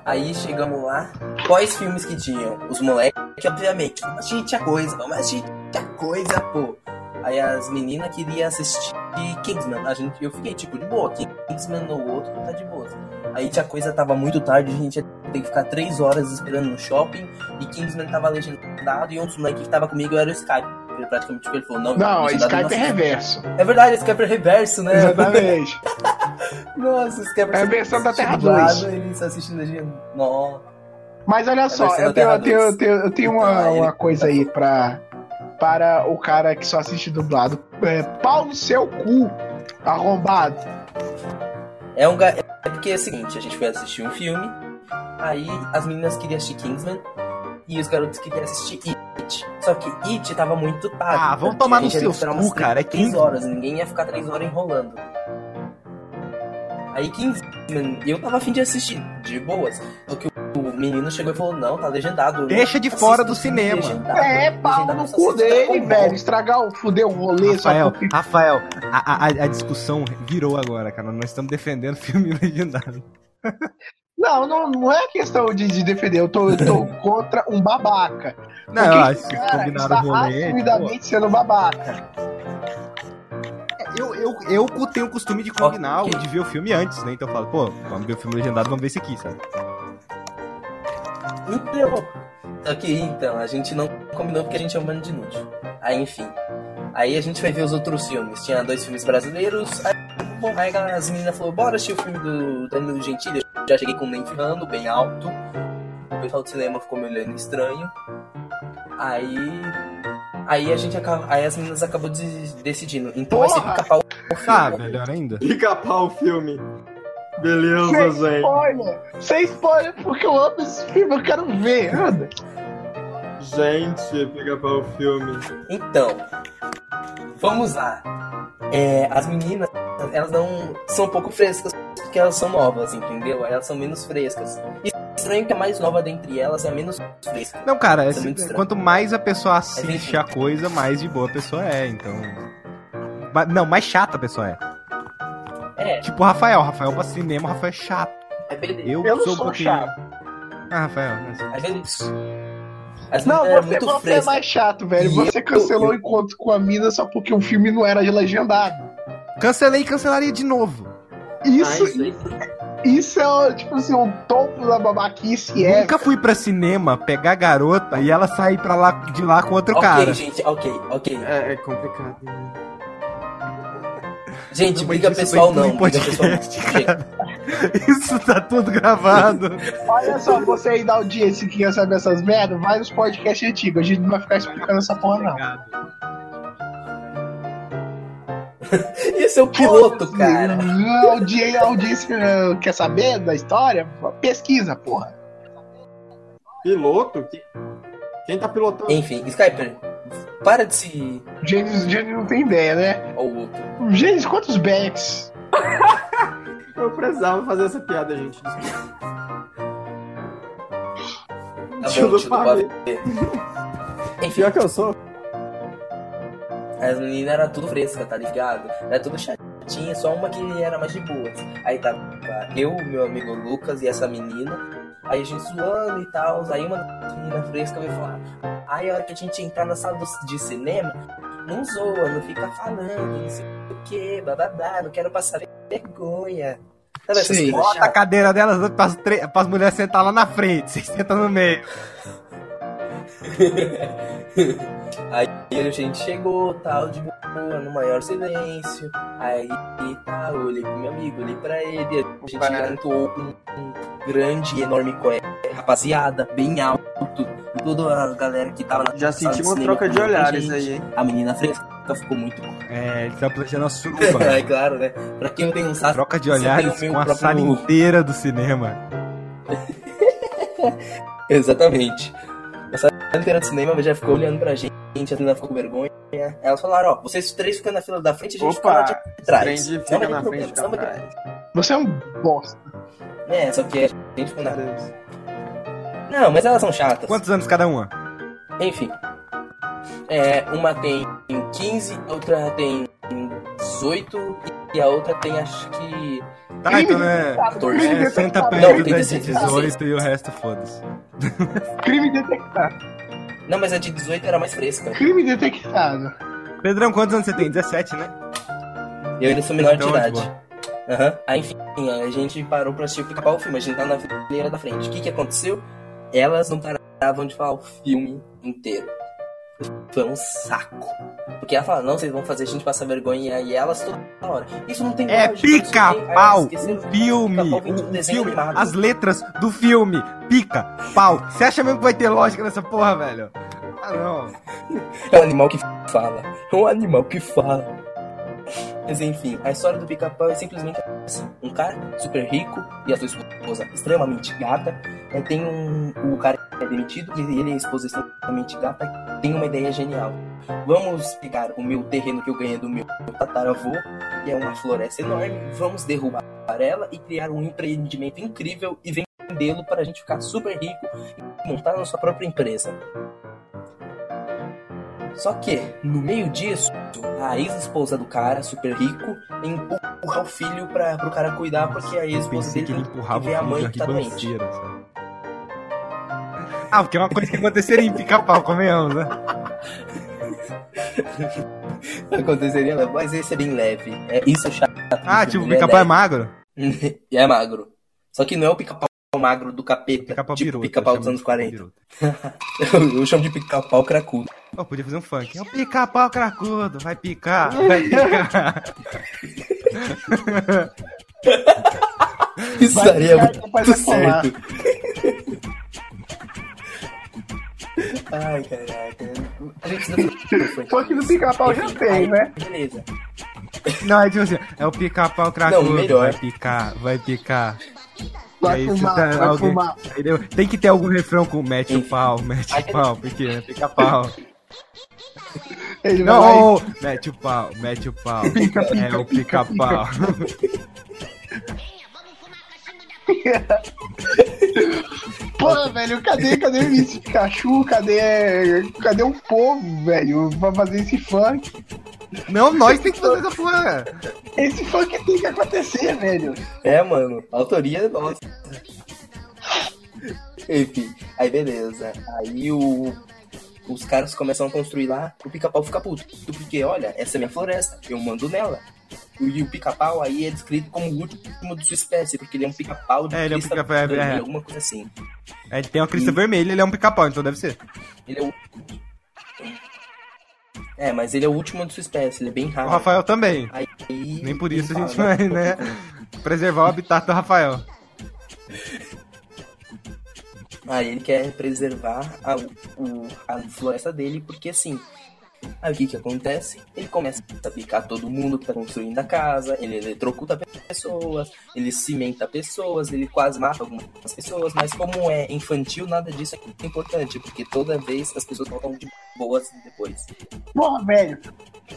Aí chegamos lá, quais filmes que tinham? Os moleques, obviamente, vamos assistir tinha coisa, vamos assistir tinha coisa, pô. Aí as meninas queriam assistir Kingsman. A gente, eu fiquei tipo, de boa, Kingsman no outro tá de boa. Aí tinha coisa, tava muito tarde, a gente ia ter que ficar três horas esperando no shopping. E Kingsman tava legendado e um dos moleques que tava comigo era o Skype. Ele praticamente ele falou, não,
Não, Skype é reverso.
É verdade, Skype é reverso, né?
Exatamente.
Nossa, Skype
É a versão da Terra
dublado,
2.
Ele só assiste legenda. Nossa.
Mas olha só, eu tenho, eu tenho, eu
2.
tenho, eu tenho uma,
Então,
uma coisa aí pra, para o cara que só assiste dublado. É, pau no seu cu, arrombado.
É um ga... É porque é o seguinte, a gente foi assistir um filme, aí as meninas queriam assistir Kingsman e os garotos queriam assistir It. Só que It tava muito tarde.
Ah, vamos tomar no
esperar
cu, cara, é
Três
Kingsman.
horas, ninguém ia ficar três horas enrolando. Aí Kingsman, eu tava afim de assistir, de boas. Só que o menino chegou e falou, não, tá legendado.
Deixa de fora do cinema.
legendado.
É, pau no
só
cu dele, velho. Estragar o fuder o rolê só
Rafael,
porque.
Rafael, a, a, a discussão virou agora, cara. Nós estamos defendendo filme legendado.
Não, não, não é questão de, de defender. Eu tô, eu tô contra um babaca.
Não,
Porque
eu acho que
cara
combinaram
está
o rolê.
assumidamente sendo babaca.
Eu, eu, eu tenho o costume de combinar,
Ok.
de ver o filme antes, né? Então eu falo, pô, vamos ver o filme legendado, vamos ver esse aqui, sabe?
Então, ok, então, a gente não combinou porque a gente é um bando de inútil. Aí, enfim. Aí a gente foi ver os outros filmes. Tinha dois filmes brasileiros. Aí, bom, aí as meninas falaram, bora assistir o filme do Danilo Gentili. Eu já cheguei com o nem ferrando, bem alto. O pessoal do cinema ficou me olhando estranho. Aí. Aí a gente acaba. Aí as meninas acabou de- decidindo. Então vai ser
Porra!
pica-pau o filme.
Ah, melhor ainda.
Pica-pau o filme. Beleza,
Sem
gente.
spoiler! Sem spoiler, porque eu amo esse filme, eu quero ver. Anda.
Gente, pica-pau o filme.
Então, vamos lá. É, as meninas, elas não são um pouco frescas porque elas são novas, entendeu? Elas são menos frescas. E estranho que a mais nova dentre elas é a menos fresca.
Não, cara,
é estranho.
quanto mais a pessoa assiste
enfim.
a coisa, mais de boa a pessoa é, então. Não, mais chata a pessoa é.
É,
Tipo o Rafael. Rafael pra cinema, o Rafael é chato.
é beleza.
Eu,
Eu não
sou um pouquinho.
chato.
Ah, Rafael.
É beleza. As
Não,
eram
você, você é mais chato, velho.
E
Você
eu-
cancelou o
eu-
encontro com a mina só porque o filme não era legendado.
Cancelei e cancelaria de novo.
Isso,
Ah, isso.
Isso é, tipo assim, o topo da babaquice é.
Nunca fui pra cinema pegar a garota e ela sair pra lá, de lá com outro
Ok,
cara.
gente, ok, ok.
É, é complicado.
Gente,
Mas
briga pessoal não,
em
briga pessoal não.
podcast. Isso tá tudo gravado.
Olha só, você aí da audiência que quer saber essas merdas, vai nos podcasts antigos. A gente não vai ficar explicando essa porra, não.
Esse é o piloto, cara.
A audiência, a audiência quer saber da história? Pesquisa, porra.
Piloto? Que- Quem tá pilotando?
Enfim, Skyper, para de se.
O Gênesis não tem ideia, né?
Ou o outro.
O Gênesis, quantos backs?
Eu precisava fazer essa piada, gente.
Tá
Tio
bom,
do
tio do
pavê.
pavê. Enfim,
Pior que eu sou.
As meninas eram tudo fresca, tá ligado? Era tudo chatinha, só uma que era mais de boas. Aí tava eu, meu amigo Lucas e essa menina. Aí a gente zoando e tal. Aí uma das meninas frescas veio falar: Aí a hora que a gente entrar na sala do- de cinema, não zoa, não fica falando, não sei o que, bababá, não quero passar vergonha. Sabe coisas
Bota a cadeira delas tre- pras mulheres sentar lá na frente. Vocês sentam no meio.
Aí a gente chegou, tal, de boa, no maior silêncio. Aí, tá, eu olhei pro meu amigo, olhei pra ele, a gente cantou um, um grande e enorme coé, rapaziada, bem alto. Toda a galera que tava na
Já senti uma troca de olhares aí, hein?
A menina fresca ficou muito
É, ele tá planejando a suruba.
É claro, né? Pra quem tem um saco.
Troca de olhares com a
próprio-
sala inteira do cinema.
Exatamente. A sala inteira do cinema já ficou olhando pra gente, a menina ficou com vergonha. Elas falaram, ó, vocês três ficam na fila da frente e a gente fica lá
Opa,
de trás. Não
fica
ter
na
problema,
frente
não ter
atrás.
Você é um bosta.
É, só que a gente ficou na... Não, mas elas são chatas.
Quantos anos cada uma?
Enfim. É, uma tem 15, a outra tem 18 e a outra tem acho que
Tá, então né?
14.
É, senta
Não,
perto da de
16.
18 e o resto foda-se.
Crime detectado.
Não, mas a de 18 era mais fresca.
Crime detectado.
Pedrão, quantos anos você tem? 17, né?
Eu ainda sou menor de
Então, de
idade. Aham. Aí, enfim, a gente parou pra assistir o pica-pau filme. A gente tá na fileira da frente. O que que aconteceu? Elas não paravam de falar o filme inteiro. Foi um saco. Porque ela fala, não, vocês vão fazer a gente passar vergonha e elas toda hora. Isso não tem
É pica-pau, filme,
um
filme,
animado.
as letras do filme, pica-pau. Você acha mesmo que vai ter lógica nessa porra, velho? Ah, não.
É um animal que fala. É um animal que fala. Mas enfim, a história do pica-pau é simplesmente assim: um cara super rico e a sua esposa extremamente gata. É, tem um. O cara é demitido e ele e a esposa extremamente gata tem uma ideia genial. Vamos pegar o meu terreno que eu ganhei do meu tataravô, que é uma floresta enorme, vamos derrubar ela e criar um empreendimento incrível e vendê-lo para a gente ficar super rico e montar a nossa própria empresa. Só que, no meio disso, a ex-esposa do cara, super rico, empurra o filho pra, pro cara cuidar, porque a ex-esposa dele
que ele empurrava
que ver a mãe que tá doente.
sabe? Ah, porque é uma coisa que aconteceria em pica-pau, convenhamos, né?
Aconteceria, mas esse é bem leve. É, isso é chato.
Ah, tipo, o
ele
pica-pau é
leve.
magro?
É magro. Só que não é o pica-pau magro do capeta,
Pica-pau
tipo pica-pau dos anos
de
40.
biruta.
Eu, eu chamo de pica-pau cracudo.
Pô, podia fazer um funk. É o pica-pau cracudo, vai picar, vai picar.
Isso daria
ficar
muito certo. Ai, caraca. A gente precisa
Funk do pica-pau já tem,
aí,
né?
Beleza.
Não, é tipo assim, é o pica-pau cracudo,
Não, melhor.
vai picar, vai picar.
Vai
aí,
fumar,
tá-
vai
alguém-
fumar.
Entendeu? Tem que ter algum refrão com mete o pau, mete o pau, porque é pica-pau.
Ele vai lá
Não, mete o pau, mete o pau. É o pica-pau.
Pô, velho, cadê, cadê o Pikachu? Cadê, cadê o povo, velho, pra fazer esse funk?
Não, nós tem que fazer essa porra.
Esse funk tem que acontecer, velho.
É, mano. A autoria é nossa. Enfim, aí beleza. Aí o. Os caras começam a construir lá, o pica-pau fica puto. Porque, olha, essa é minha floresta, eu mando nela. E o pica-pau aí é descrito como o último de sua espécie, porque ele é um pica-pau de
É, ele é um pica-pau, é,
vermelha,
é.
alguma coisa assim.
É, ele tem uma crista vermelha, ele é um pica-pau, então deve ser.
Ele é o. É, mas ele é o último de sua espécie, ele é bem
O
raro.
Rafael também.
Aí,
Nem por isso a gente
fala,
vai, né? Preservar o habitat do Rafael.
Aí ele quer preservar a, o- a floresta dele, porque assim. Aí o que que acontece? Ele começa a picar todo mundo que tá construindo a casa, ele eletrocuta pessoas, ele cimenta pessoas, ele quase mata algumas pessoas, mas como é infantil, nada disso é importante, porque toda vez as pessoas voltam de boas depois.
Porra, velho.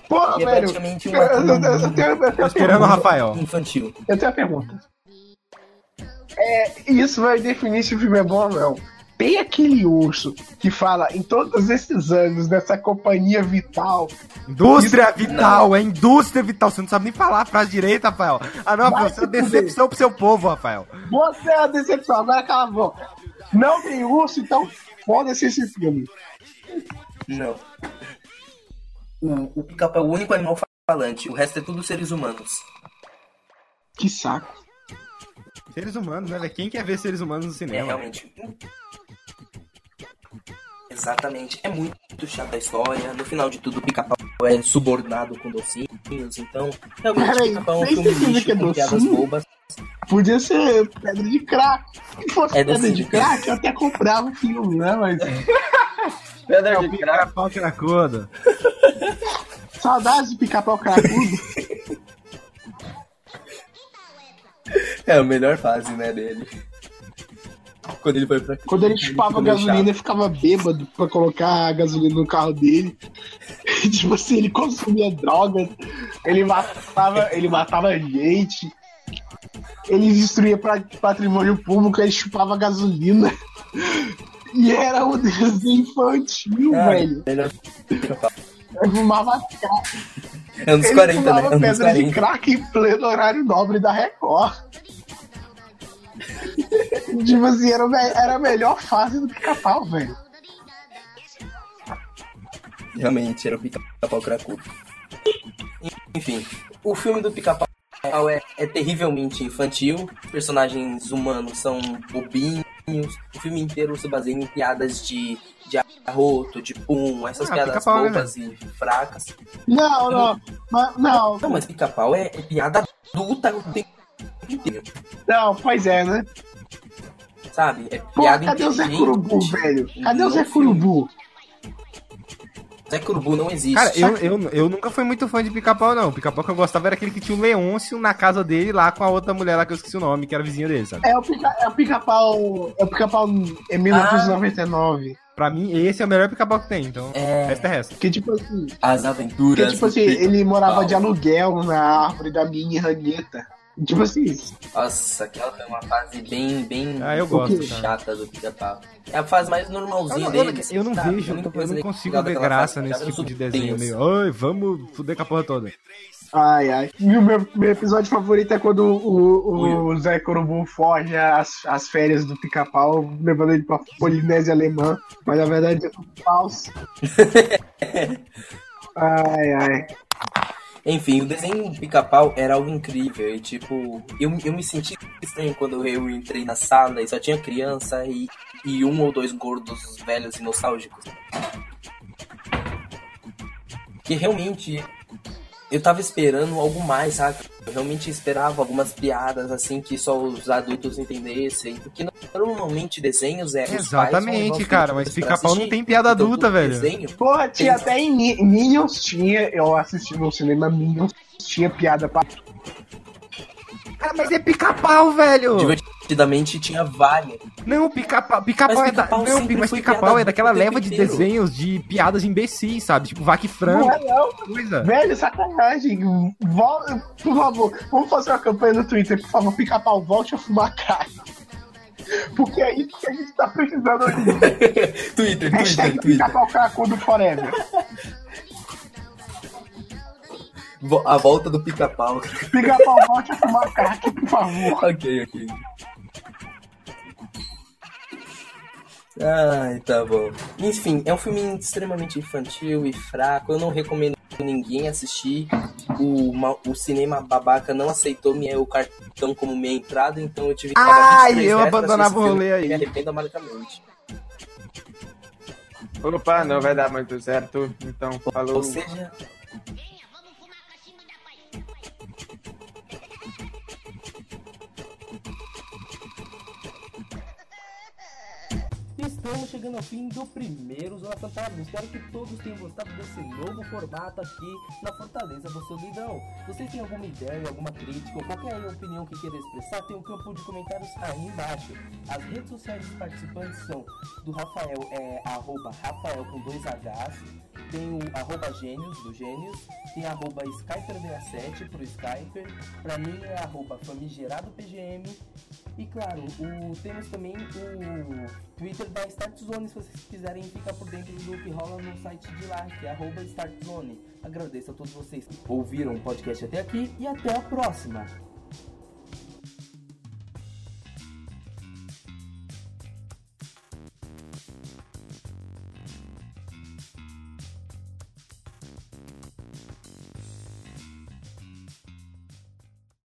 Porra,
E é
velho.
praticamente
Eu,
uma
eu, eu, eu tenho, eu tenho
esperando o
pergunta.
Rafael.
infantil.
Eu tenho uma pergunta. É, isso vai definir se o filme é bom ou não. Tem aquele urso que fala em todos esses anos dessa companhia vital.
Indústria vital, é indústria vital. Você não sabe nem falar a frase direito, Rafael. Ah, não, Rafael,
Vai
você é uma decepção pro seu povo, Rafael.
Você é a decepção, agora cala a boca. Não tem urso, então foda-se esse filme.
Não. O, o pica-pau é o único animal falante, o resto é tudo seres humanos.
Que saco.
Seres humanos, né? Quem quer ver seres humanos no
É,
cinema?
realmente. Exatamente. É muito chata a história. No final de tudo, o pica-pau é subordinado com docinhos. Então, realmente,
Peraí,
pica-pau é um filme lixo
é
com piadas bobas.
Podia ser pedra de crack. Se fosse
É
pedra
docinho.
de crack, eu até comprava o filme, né? Mas
Pedra de crack.
Pica-pau cracudo.
saudades de pica-pau cracudo.
É a melhor fase, né, dele. Quando ele foi pra
Quando ele chupava gasolina, ele ficava bêbado pra colocar a gasolina no carro dele. tipo assim, ele consumia drogas, ele matava, ele matava gente, ele destruía patrimônio público, ele chupava gasolina. E era um desenho infantil, velho.
melhor.
Eu fumava crack.
Anos
Ele
40, né?
fumava
Anos
pedra de
40.
crack em pleno horário nobre da Record. Tipo assim, era, era a melhor fase do pica-pau, velho.
Realmente, era o pica-pau cracudo. Enfim, o filme do pica-pau é, é terrivelmente infantil. Os personagens humanos são bobinhos. O filme inteiro se baseia em piadas de, de arroto, de pum, essas
Ah,
piadas
né,
bobas e fracas.
Não, não, mas, não,
Não, mas pica-pau é, é piada adulta o tempo.
Não, pois é, né?
Sabe? É
Pô,
piada
cadê o Zé. Curubu, velho? Cadê o Zé. Curubu?
Zé Curubu não existe.
Cara, eu, eu, eu nunca fui muito fã de pica-pau, não. O pica-pau que eu gostava era aquele que tinha o Leôncio na casa dele lá com a outra mulher lá que eu esqueci o nome, que era vizinha dele, sabe?
É o pica- é o pica-pau. É o pica-pau em 1999.
Pra mim, esse é o melhor pica-pau que tem, então.
É.
Resto é resto.
Que tipo assim.
As
Que
aventuras.
tipo
do
assim, ele morava de aluguel na árvore da minha ranheta. Tipo assim,
Nossa, aquela foi uma fase bem, bem
Ah, eu
O
gosto,
chata do pica-pau. É a fase mais normalzinha
Eu não, eu, eu não
sabe?
vejo, eu
coisa
não consigo ver graça nesse tipo de desenho meio. Ai, vamos fuder com a porra toda.
Ai, ai. E o meu, meu episódio favorito é quando o, o, Zé Corubu foge as, as férias do pica-pau, levando ele pra Polinésia Alemã. Mas na verdade é tudo falso. ai, ai.
Enfim, o desenho pica-pau era algo incrível. E tipo, eu, eu me senti estranho quando eu entrei na sala e só tinha criança e, e um ou dois gordos velhos e nostálgicos. Que realmente eu tava esperando algo mais, sabe? Eu realmente esperava algumas piadas assim que só os adultos entendessem. Porque normalmente desenhos é.
Exatamente, cara, mas pica-pau não tem piada
Então,
adulta, velho.
Desenho,
Porra, tinha
Tem-
até em Mi- Minions, tinha, eu assisti no cinema Minions, tinha piada pra.
Cara, mas é pica-pau, velho!
divertidamente tinha várias.
Não, pica-pau pica é da... Não, mas pica-pau é daquela leva de
inteiro.
desenhos de piadas imbecis, sabe? Tipo, vaca e frango,
Não é não,
coisa.
velho, sacanagem. Vol- Por favor, vamos fazer uma campanha no Twitter, por favor, pica-pau, volte a fumar crack. Porque é isso que a gente tá precisando hoje. dia.
Twitter, Twitter, Twitter.
pica-pau cracudo forever.
A volta do pica-pau.
Pica-pau, volte a fumar crack, por favor.
ok, ok. Ai, tá bom. Enfim, é um filme extremamente infantil e fraco. Eu não recomendo ninguém assistir. O, o cinema babaca não aceitou meu cartão como minha entrada, então eu tive que pagar
Ai,
23
eu abandonava o rolê aí.
Me arrependo amargamente.
Opa, não vai dar muito certo. Então, falou.
Ou seja, Estamos chegando ao fim do primeiro Zona Fantasma. Espero que todos tenham gostado desse novo formato aqui na Fortaleza do Solidão. Vocês têm alguma ideia, alguma crítica ou qualquer opinião que queira expressar, tem um campo de comentários aí embaixo. As redes sociais dos participantes são do Rafael, é arroba Rafael com dois Hs, tem o arroba Gênios, do Gênios, tem arroba Skyper67 pro Skyper, pra mim é arroba Famigerado PGM e claro, o, temos também o Twitter da Start Zone, se vocês quiserem ficar por dentro do que rola no site de lá, que é arroba Start Zone. Agradeço a todos vocês que ouviram o podcast até aqui e até a próxima!